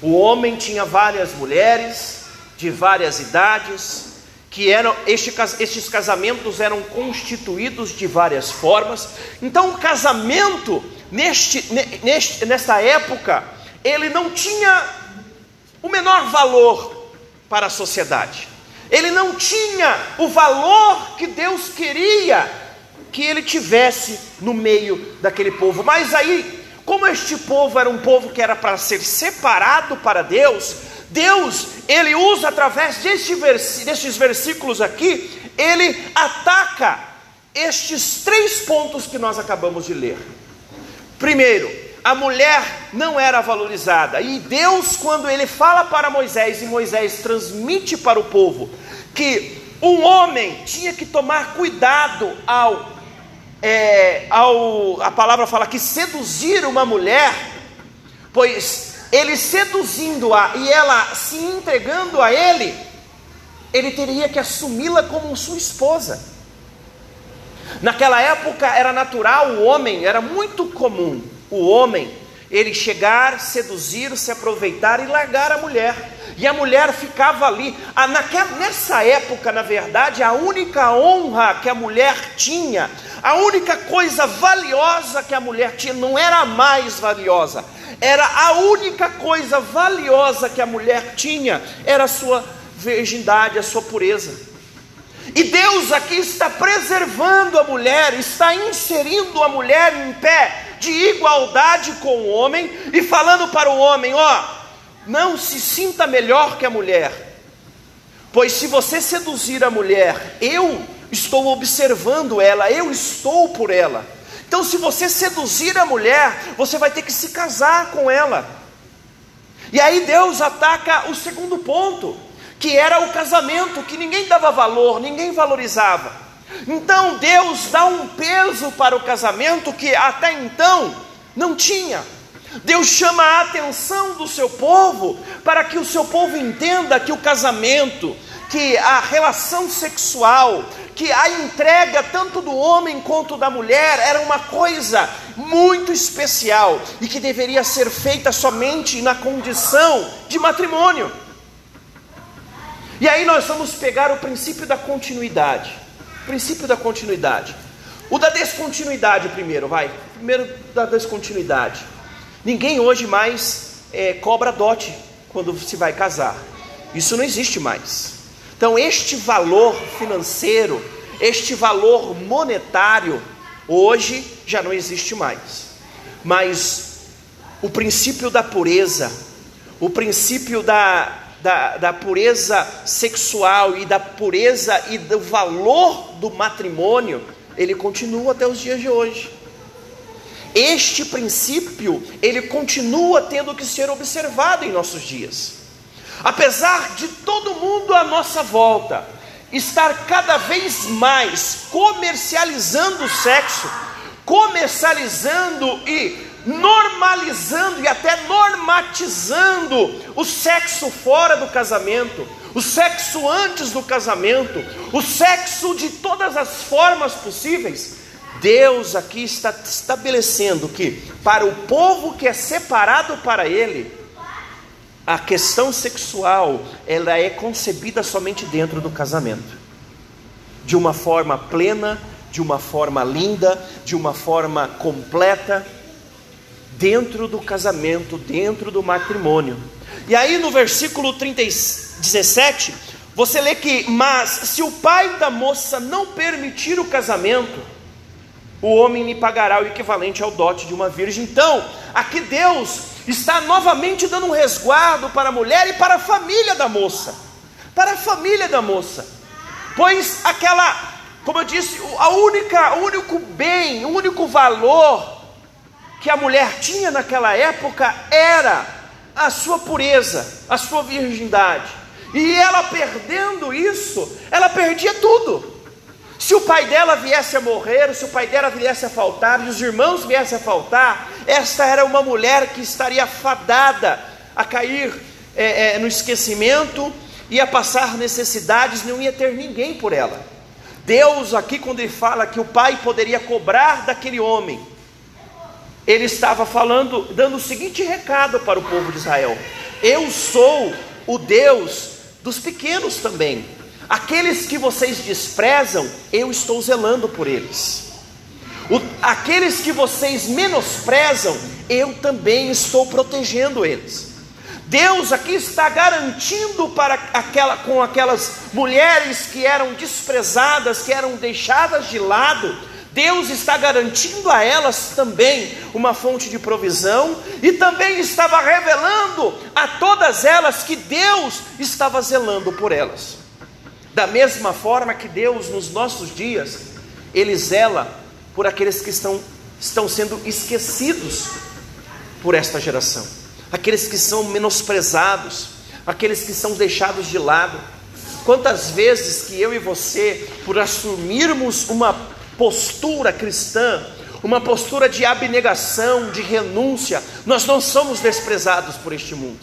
O homem tinha várias mulheres de várias idades, que eram este, estes casamentos eram constituídos de várias formas. Então, o casamento neste, neste, nesta época ele não tinha o menor valor para a sociedade ele não tinha o valor que Deus queria que ele tivesse no meio daquele povo. Mas aí, como este povo era um povo que era para ser separado para Deus, Deus, ele usa através deste vers destes versículos aqui, ele ataca estes três pontos que nós acabamos de ler. Primeiro, a mulher não era valorizada. E Deus, quando ele fala para Moisés, e Moisés transmite para o povo, que um homem tinha que tomar cuidado ao, é, ao a palavra fala que seduzir uma mulher, pois ele seduzindo-a e ela se entregando a ele, ele teria que assumi-la como sua esposa. Naquela época era natural o homem, era muito comum o homem, ele chegar, seduzir, se aproveitar e largar a mulher. E a mulher ficava ali. Naquela, nessa época, na verdade, a única honra que a mulher tinha, a única coisa valiosa que a mulher tinha, não era a mais valiosa, era a única coisa valiosa que a mulher tinha, era a sua virgindade, a sua pureza. E Deus aqui está preservando a mulher, está inserindo a mulher em pé de igualdade com o homem e falando para o homem: ó, não se sinta melhor que a mulher, pois se você seduzir a mulher, eu estou observando ela, eu estou por ela. Então, se você seduzir a mulher, você vai ter que se casar com ela. E aí Deus ataca o segundo ponto que era o casamento, que ninguém dava valor, ninguém valorizava. Então Deus dá um peso para o casamento que até então não tinha. Deus chama a atenção do seu povo para que o seu povo entenda que o casamento, que a relação sexual, que a entrega tanto do homem quanto da mulher era uma coisa muito especial e que deveria ser feita somente na condição de matrimônio. E aí nós vamos pegar o princípio da continuidade. Princípio da continuidade. O da descontinuidade primeiro, vai. Primeiro da descontinuidade. Ninguém hoje mais é, cobra dote quando se vai casar. Isso não existe mais. Então, este valor financeiro, este valor monetário, hoje já não existe mais. Mas o princípio da pureza, o princípio da, da, da pureza sexual e da pureza e do valor do matrimônio, ele continua até os dias de hoje. Este princípio, ele continua tendo que ser observado em nossos dias. Apesar de todo mundo à nossa volta estar cada vez mais comercializando o sexo, comercializando e normalizando e até normatizando o sexo fora do casamento, o sexo antes do casamento, o sexo de todas as formas possíveis. Deus aqui está estabelecendo que para o povo que é separado para ele, a questão sexual, ela é concebida somente dentro do casamento. De uma forma plena, de uma forma linda, de uma forma completa, dentro do casamento, dentro do matrimônio. E aí no versículo 30, 17, você lê que, mas se o pai da moça não permitir o casamento, o homem lhe pagará o equivalente ao dote de uma virgem. Então, aqui Deus está novamente dando um resguardo para a mulher e para a família da moça. Para a família da moça. Pois aquela, como eu disse, a única, o único bem, o único valor que a mulher tinha naquela época era a sua pureza, a sua virgindade. E ela perdendo isso, ela perdia tudo. Se o pai dela viesse a morrer, se o pai dela viesse a faltar, e os irmãos viessem a faltar, esta era uma mulher que estaria fadada a cair é, é, no esquecimento, ia passar necessidades, não ia ter ninguém por ela. Deus, aqui, quando ele fala que o pai poderia cobrar daquele homem, ele estava falando, dando o seguinte recado para o povo de Israel: Eu sou o Deus dos pequenos também. Aqueles que vocês desprezam, eu estou zelando por eles. O, aqueles que vocês menosprezam, eu também estou protegendo eles. Deus aqui está garantindo para aquela, com aquelas mulheres que eram desprezadas, que eram deixadas de lado, Deus está garantindo a elas também uma fonte de provisão e também estava revelando a todas elas que Deus estava zelando por elas. Da mesma forma que Deus, nos nossos dias, Ele zela por aqueles que estão, estão sendo esquecidos por esta geração, aqueles que são menosprezados, aqueles que são deixados de lado. Quantas vezes que eu e você, por assumirmos uma postura cristã, uma postura de abnegação, de renúncia, nós não somos desprezados por este mundo.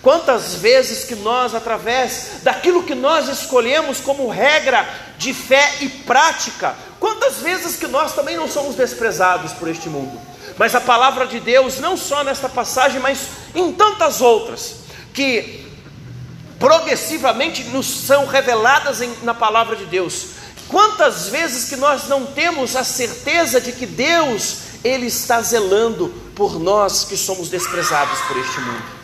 Quantas vezes que nós, através daquilo que nós escolhemos como regra de fé e prática, quantas vezes que nós também não somos desprezados por este mundo. Mas a palavra de Deus, não só nesta passagem, mas em tantas outras, que progressivamente nos são reveladas em, na palavra de Deus. Quantas vezes que nós não temos a certeza de que Deus, Ele está zelando por nós que somos desprezados por este mundo.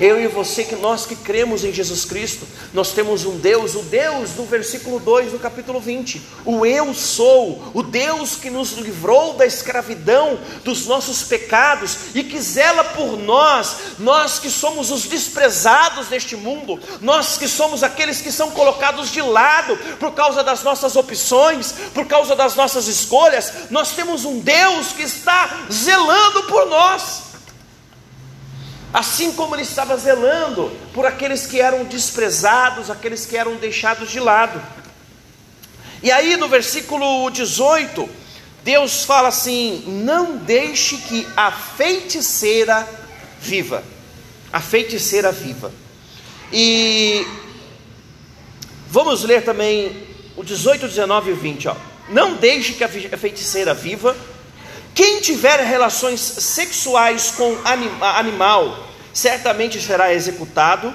Eu e você, que nós que cremos em Jesus Cristo, nós temos um Deus, o Deus do versículo 2 do capítulo 20, o Eu sou, o Deus que nos livrou da escravidão dos nossos pecados e que zela por nós, nós que somos os desprezados deste mundo, nós que somos aqueles que são colocados de lado por causa das nossas opções, por causa das nossas escolhas, nós temos um Deus que está zelando por nós assim como ele estava zelando por aqueles que eram desprezados, aqueles que eram deixados de lado. E aí no versículo 18, Deus fala assim: Não deixe que a feiticeira viva. A feiticeira viva. E vamos ler também o 18, 19 e 20. Ó. Não deixe que a feiticeira viva quem tiver relações sexuais com animal, certamente será executado.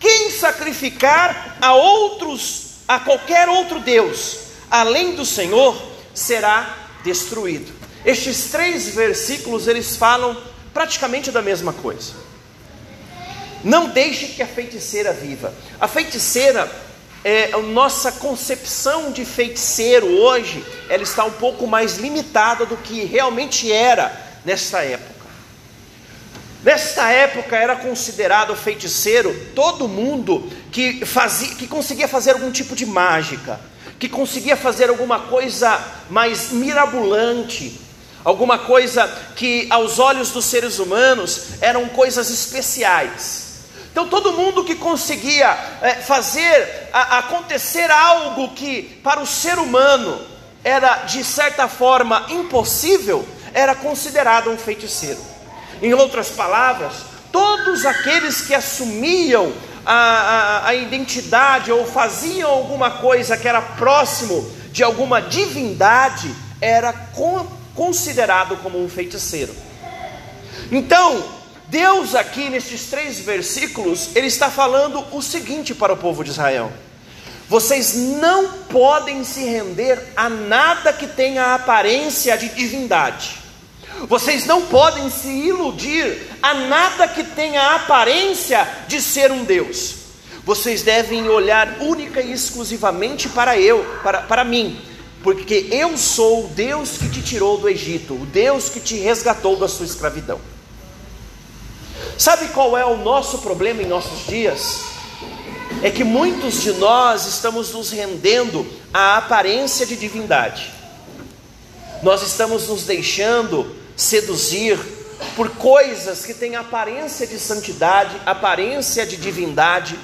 Quem sacrificar a outros, a qualquer outro Deus, além do Senhor, será destruído. Estes três versículos eles falam praticamente da mesma coisa. Não deixe que a feiticeira viva. A feiticeira é, a nossa concepção de feiticeiro hoje, ela está um pouco mais limitada do que realmente era nesta época. Nesta época era considerado feiticeiro todo mundo que fazia, que conseguia fazer algum tipo de mágica, que conseguia fazer alguma coisa mais mirabolante, alguma coisa que aos olhos dos seres humanos eram coisas especiais. Então, todo mundo que conseguia é, fazer a, acontecer algo que para o ser humano era de certa forma impossível, era considerado um feiticeiro. Em outras palavras, todos aqueles que assumiam a, a, a identidade ou faziam alguma coisa que era próximo de alguma divindade, era con, considerado como um feiticeiro. Então, Deus aqui nestes três versículos, ele está falando o seguinte para o povo de Israel: vocês não podem se render a nada que tenha a aparência de divindade. Vocês não podem se iludir a nada que tenha a aparência de ser um Deus. Vocês devem olhar única e exclusivamente para eu, para, para mim, porque eu sou o Deus que te tirou do Egito, o Deus que te resgatou da sua escravidão. Sabe qual é o nosso problema em nossos dias? É que muitos de nós estamos nos rendendo à aparência de divindade. Nós estamos nos deixando seduzir por coisas que têm aparência de santidade, aparência de divindade,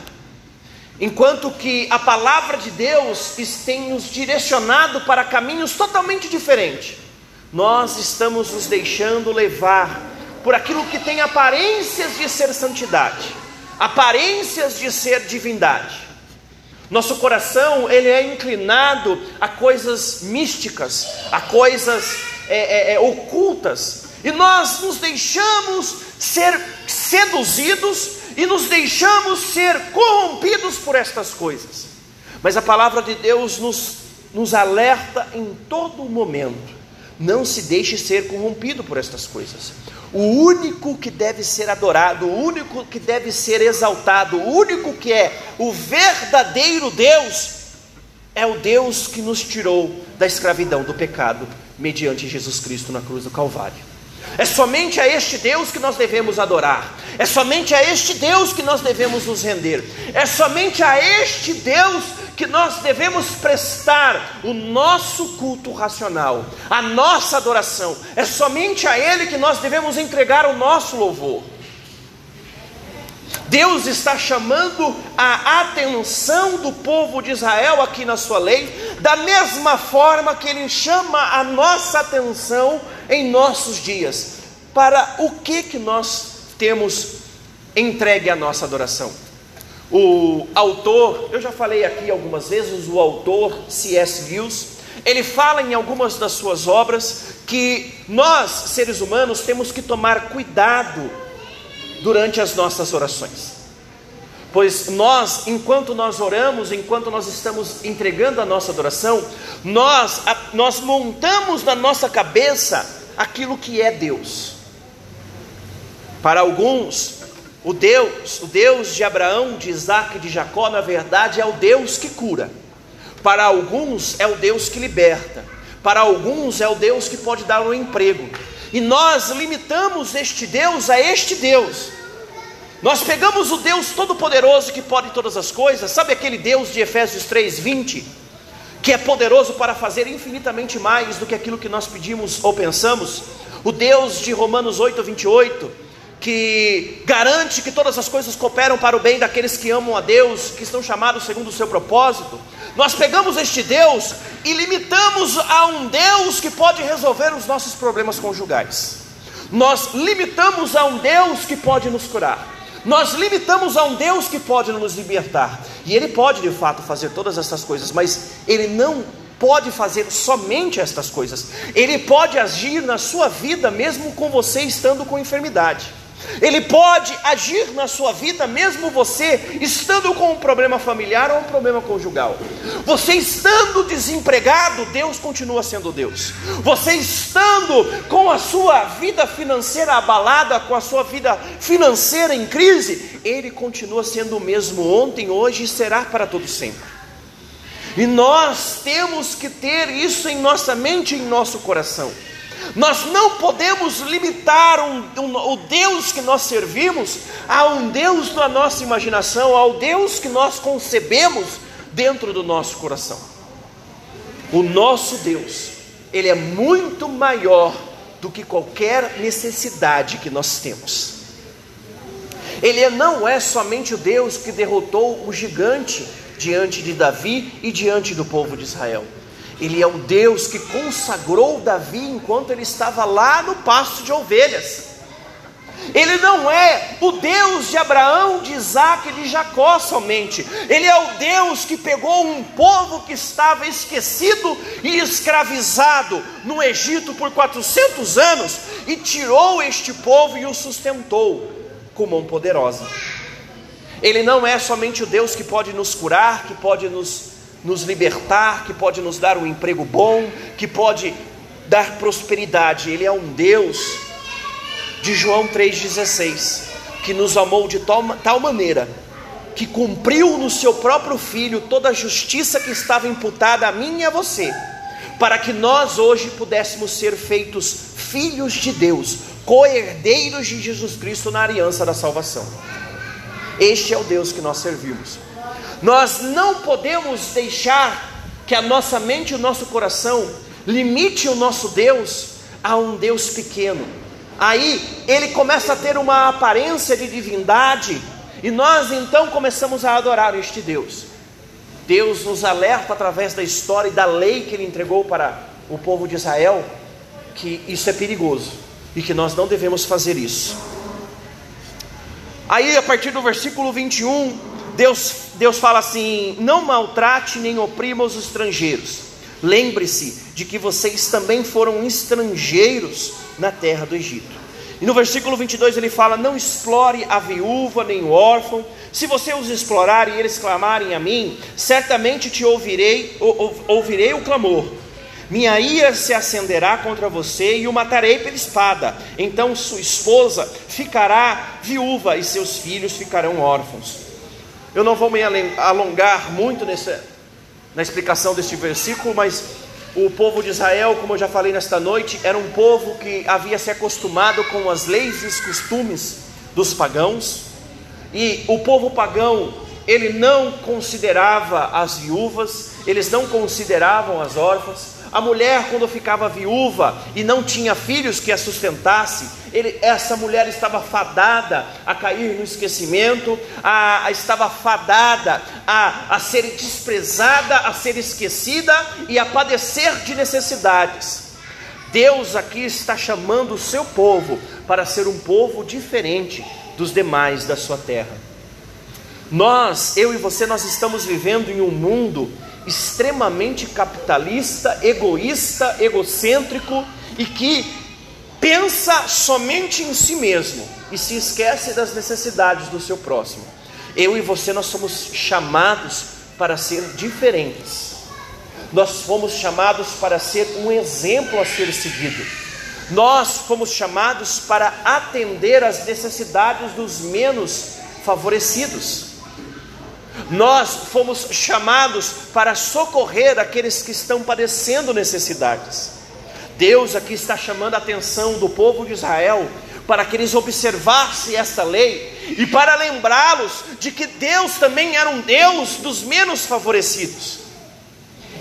enquanto que a palavra de Deus tem nos direcionado para caminhos totalmente diferentes. Nós estamos nos deixando levar por aquilo que tem aparências de ser santidade, aparências de ser divindade. Nosso coração ele é inclinado a coisas místicas, a coisas é, é, é, ocultas, e nós nos deixamos ser seduzidos e nos deixamos ser corrompidos por estas coisas. Mas a palavra de Deus nos, nos alerta em todo momento Não se deixe ser corrompido por estas coisas. O único que deve ser adorado, o único que deve ser exaltado, o único que é o verdadeiro Deus, é o Deus que nos tirou da escravidão do pecado mediante Jesus Cristo na cruz do Calvário. É somente a este Deus que nós devemos adorar. É somente a este Deus que nós devemos nos render. É somente a este Deus que nós devemos prestar o nosso culto racional, a nossa adoração. É somente a Ele que nós devemos entregar o nosso louvor. Deus está chamando a atenção do povo de Israel aqui na sua lei, da mesma forma que Ele chama a nossa atenção em nossos dias. Para o que que nós temos entregue a nossa adoração? O autor, eu já falei aqui algumas vezes, o autor C.S. Lewis, ele fala em algumas das suas obras que nós, seres humanos, temos que tomar cuidado durante as nossas orações. Pois nós, enquanto nós oramos, enquanto nós estamos entregando a nossa adoração, nós, nós montamos na nossa cabeça aquilo que é Deus. Para alguns, o Deus, o Deus de Abraão, de Isaac e de Jacó, na verdade é o Deus que cura. Para alguns é o Deus que liberta. Para alguns é o Deus que pode dar um emprego. E nós limitamos este Deus a este Deus. Nós pegamos o Deus Todo-Poderoso que pode todas as coisas, sabe aquele Deus de Efésios 3:20, que é poderoso para fazer infinitamente mais do que aquilo que nós pedimos ou pensamos? O Deus de Romanos 8:28, que garante que todas as coisas cooperam para o bem daqueles que amam a Deus, que estão chamados segundo o seu propósito. Nós pegamos este Deus e limitamos a um Deus que pode resolver os nossos problemas conjugais. Nós limitamos a um Deus que pode nos curar. Nós limitamos a um Deus que pode nos libertar, e Ele pode de fato fazer todas essas coisas, mas Ele não pode fazer somente estas coisas, Ele pode agir na sua vida mesmo com você estando com enfermidade. Ele pode agir na sua vida, mesmo você estando com um problema familiar ou um problema conjugal. Você estando desempregado, Deus continua sendo Deus. Você estando com a sua vida financeira abalada, com a sua vida financeira em crise, Ele continua sendo o mesmo ontem, hoje e será para todo sempre. E nós temos que ter isso em nossa mente e em nosso coração. Nós não podemos limitar um, um, o Deus que nós servimos a um Deus da nossa imaginação, ao Deus que nós concebemos dentro do nosso coração. O nosso Deus, Ele é muito maior do que qualquer necessidade que nós temos. Ele não é somente o Deus que derrotou o gigante diante de Davi e diante do povo de Israel. Ele é o Deus que consagrou Davi enquanto ele estava lá no pasto de ovelhas. Ele não é o Deus de Abraão, de Isaac e de Jacó somente. Ele é o Deus que pegou um povo que estava esquecido e escravizado no Egito por 400 anos e tirou este povo e o sustentou com mão poderosa. Ele não é somente o Deus que pode nos curar, que pode nos nos libertar, que pode nos dar um emprego bom, que pode dar prosperidade. Ele é um Deus de João 3,16, que nos amou de tal, tal maneira que cumpriu no seu próprio filho toda a justiça que estava imputada a mim e a você, para que nós hoje pudéssemos ser feitos filhos de Deus, co-herdeiros de Jesus Cristo na aliança da salvação. Este é o Deus que nós servimos. Nós não podemos deixar que a nossa mente e o nosso coração limite o nosso Deus a um Deus pequeno. Aí ele começa a ter uma aparência de divindade e nós então começamos a adorar este Deus. Deus nos alerta através da história e da lei que ele entregou para o povo de Israel que isso é perigoso e que nós não devemos fazer isso. Aí, a partir do versículo 21, Deus, Deus fala assim: não maltrate nem oprima os estrangeiros. Lembre-se de que vocês também foram estrangeiros na terra do Egito. E no versículo 22 ele fala: Não explore a viúva nem o órfão. Se você os explorar e eles clamarem a mim, certamente te ouvirei, ou, ouvirei o clamor. minha ira se acenderá contra você e o matarei pela espada. Então sua esposa ficará viúva e seus filhos ficarão órfãos. Eu não vou me alongar muito nessa, na explicação deste versículo, mas o povo de Israel, como eu já falei nesta noite, era um povo que havia se acostumado com as leis e os costumes dos pagãos, e o povo pagão, ele não considerava as viúvas, eles não consideravam as órfãs, a mulher, quando ficava viúva e não tinha filhos que a sustentasse, ele, essa mulher estava fadada a cair no esquecimento, a, a, estava fadada a, a ser desprezada, a ser esquecida e a padecer de necessidades. Deus aqui está chamando o seu povo para ser um povo diferente dos demais da sua terra. Nós, eu e você, nós estamos vivendo em um mundo extremamente capitalista, egoísta, egocêntrico e que pensa somente em si mesmo e se esquece das necessidades do seu próximo. Eu e você nós somos chamados para ser diferentes. Nós fomos chamados para ser um exemplo a ser seguido. Nós fomos chamados para atender às necessidades dos menos favorecidos. Nós fomos chamados para socorrer aqueles que estão padecendo necessidades. Deus aqui está chamando a atenção do povo de Israel para que eles observassem esta lei e para lembrá-los de que Deus também era um Deus dos menos favorecidos.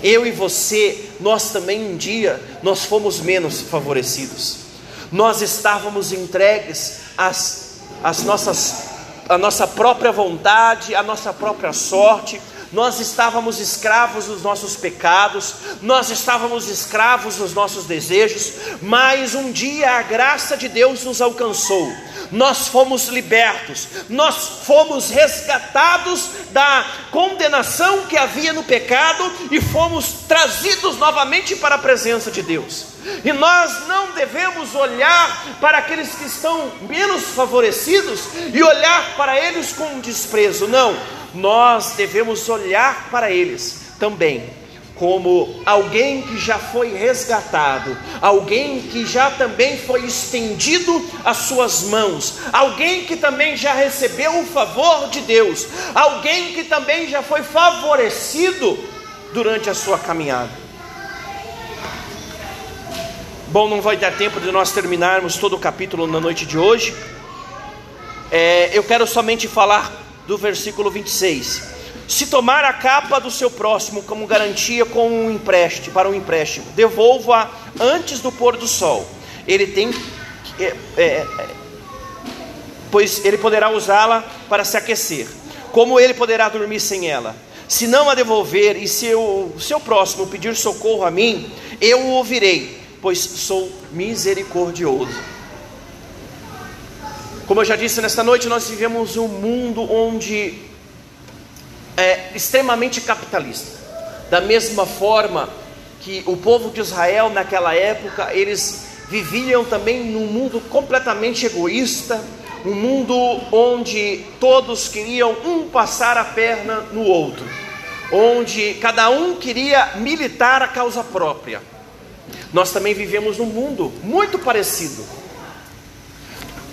Eu e você, nós também um dia nós fomos menos favorecidos. Nós estávamos entregues às, às nossas a nossa própria vontade, a nossa própria sorte, nós estávamos escravos dos nossos pecados, nós estávamos escravos dos nossos desejos, mas um dia a graça de Deus nos alcançou, nós fomos libertos, nós fomos resgatados da condenação que havia no pecado e fomos trazidos novamente para a presença de Deus. E nós não devemos olhar para aqueles que estão menos favorecidos e olhar para eles com desprezo, não nós devemos olhar para eles também como alguém que já foi resgatado, alguém que já também foi estendido as suas mãos, alguém que também já recebeu o favor de Deus, alguém que também já foi favorecido durante a sua caminhada. Bom, não vai dar tempo de nós terminarmos todo o capítulo na noite de hoje. É, eu quero somente falar do versículo 26. Se tomar a capa do seu próximo como garantia com um empréstimo, para um empréstimo, devolva antes do pôr do sol. Ele tem é, é, é, pois ele poderá usá-la para se aquecer. Como ele poderá dormir sem ela? Se não a devolver e se o seu próximo pedir socorro a mim, eu o ouvirei, pois sou misericordioso. Como eu já disse nesta noite, nós vivemos um mundo onde é extremamente capitalista. Da mesma forma que o povo de Israel naquela época, eles viviam também num mundo completamente egoísta, um mundo onde todos queriam um passar a perna no outro, onde cada um queria militar a causa própria. Nós também vivemos num mundo muito parecido.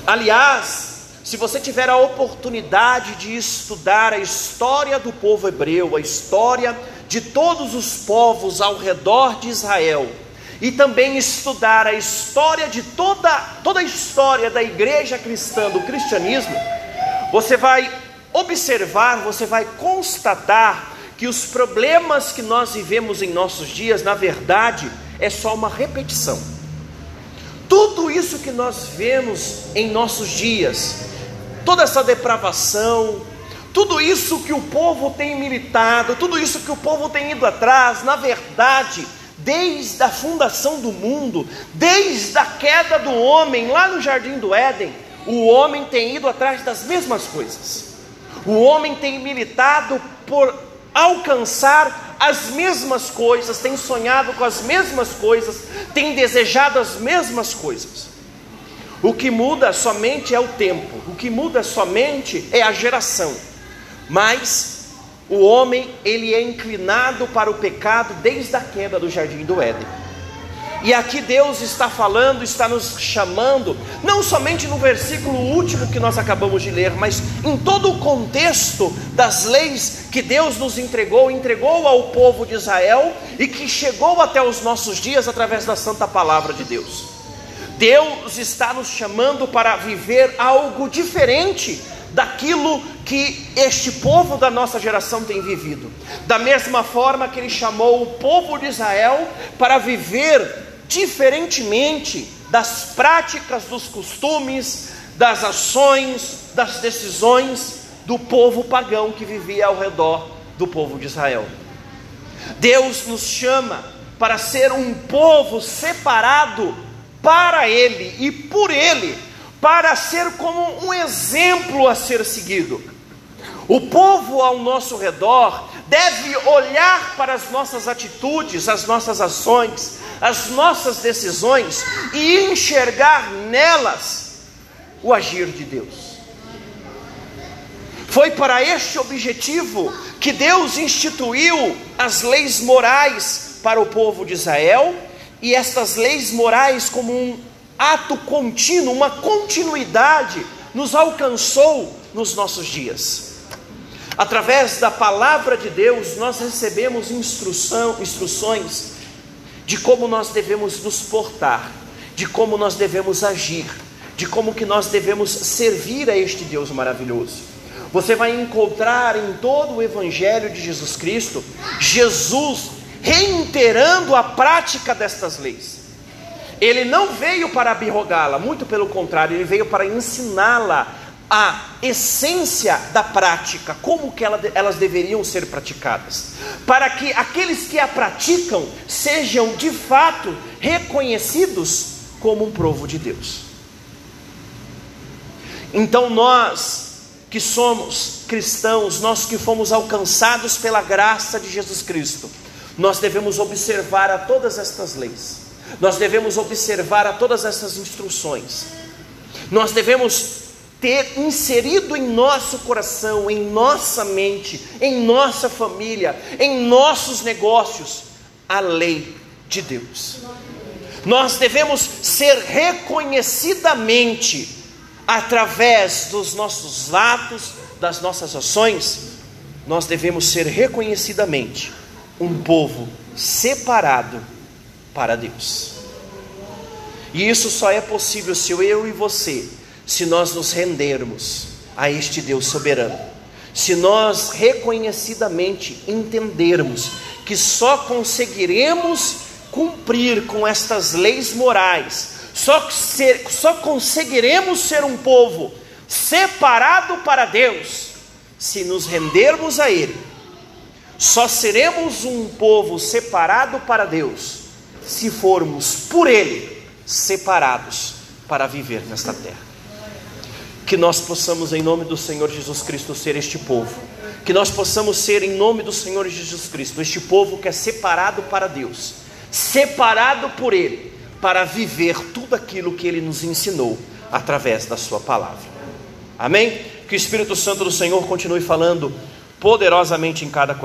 Aliás, se você tiver a oportunidade de estudar a história do povo hebreu, a história de todos os povos ao redor de Israel, e também estudar a história de toda, toda a história da igreja cristã, do cristianismo, você vai observar, você vai constatar que os problemas que nós vivemos em nossos dias, na verdade, é só uma repetição tudo isso que nós vemos em nossos dias, toda essa depravação, tudo isso que o povo tem militado, tudo isso que o povo tem ido atrás, na verdade, desde a fundação do mundo, desde a queda do homem lá no jardim do Éden, o homem tem ido atrás das mesmas coisas. O homem tem militado por alcançar as mesmas coisas, tem sonhado com as mesmas coisas, tem desejado as mesmas coisas. O que muda somente é o tempo, o que muda somente é a geração. Mas o homem, ele é inclinado para o pecado desde a queda do jardim do Éden. E aqui Deus está falando, está nos chamando, não somente no versículo último que nós acabamos de ler, mas em todo o contexto das leis que Deus nos entregou, entregou ao povo de Israel e que chegou até os nossos dias através da santa palavra de Deus. Deus está nos chamando para viver algo diferente daquilo que este povo da nossa geração tem vivido. Da mesma forma que ele chamou o povo de Israel para viver diferentemente das práticas, dos costumes, das ações, das decisões do povo pagão que vivia ao redor do povo de Israel. Deus nos chama para ser um povo separado para Ele e por Ele, para ser como um exemplo a ser seguido. O povo ao nosso redor deve olhar para as nossas atitudes, as nossas ações, as nossas decisões e enxergar nelas o agir de Deus. Foi para este objetivo que Deus instituiu as leis morais para o povo de Israel, e estas leis morais, como um ato contínuo, uma continuidade, nos alcançou nos nossos dias. Através da palavra de Deus, nós recebemos instrução, instruções de como nós devemos nos portar, de como nós devemos agir, de como que nós devemos servir a este Deus maravilhoso. Você vai encontrar em todo o evangelho de Jesus Cristo Jesus reiterando a prática destas leis. Ele não veio para abrogá-la, muito pelo contrário, ele veio para ensiná-la a essência da prática, como que elas deveriam ser praticadas, para que aqueles que a praticam sejam de fato reconhecidos como um povo de Deus. Então nós que somos cristãos, nós que fomos alcançados pela graça de Jesus Cristo, nós devemos observar a todas estas leis. Nós devemos observar a todas essas instruções. Nós devemos ter inserido em nosso coração, em nossa mente, em nossa família, em nossos negócios, a lei de Deus. Nós devemos ser reconhecidamente, através dos nossos atos, das nossas ações, nós devemos ser reconhecidamente um povo separado para Deus. E isso só é possível se eu e você se nós nos rendermos a este Deus soberano, se nós reconhecidamente entendermos que só conseguiremos cumprir com estas leis morais, só, ser, só conseguiremos ser um povo separado para Deus, se nos rendermos a Ele. Só seremos um povo separado para Deus, se formos por Ele separados para viver nesta terra que nós possamos, em nome do Senhor Jesus Cristo, ser este povo. Que nós possamos ser, em nome do Senhor Jesus Cristo, este povo que é separado para Deus, separado por Ele, para viver tudo aquilo que Ele nos ensinou através da Sua palavra. Amém? Que o Espírito Santo do Senhor continue falando poderosamente em cada coração.